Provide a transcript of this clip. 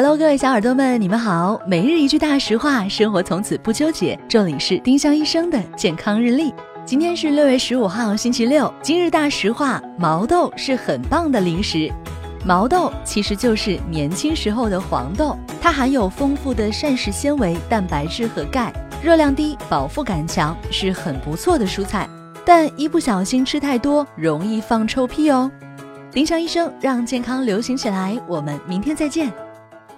Hello，各位小耳朵们，你们好。每日一句大实话，生活从此不纠结。这里是丁香医生的健康日历。今天是六月十五号，星期六。今日大实话：毛豆是很棒的零食。毛豆其实就是年轻时候的黄豆，它含有丰富的膳食纤维、蛋白质和钙，热量低，饱腹感强，是很不错的蔬菜。但一不小心吃太多，容易放臭屁哦。丁香医生让健康流行起来，我们明天再见。